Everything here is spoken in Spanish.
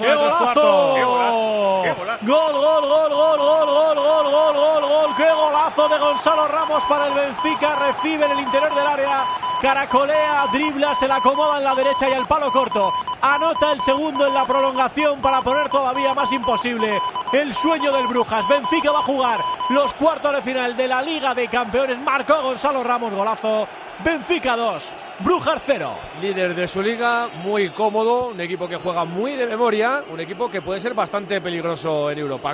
¡Qué golazo! ¡Qué golazo! Gol, gol, gol, gol, gol, gol, gol, gol, gol, gol. ¡Qué golazo de Gonzalo Ramos para el Benfica! Recibe en el interior del área. Caracolea, dribla, se la acomoda en la derecha y al palo corto. Anota el segundo en la prolongación para poner todavía más imposible el sueño del Brujas. Benfica va a jugar los cuartos de final de la Liga de Campeones. Marcó Gonzalo Ramos, golazo. Benfica 2, Brujas 0. Líder de su liga, muy cómodo, un equipo que juega muy de memoria, un equipo que puede ser bastante peligroso en Europa.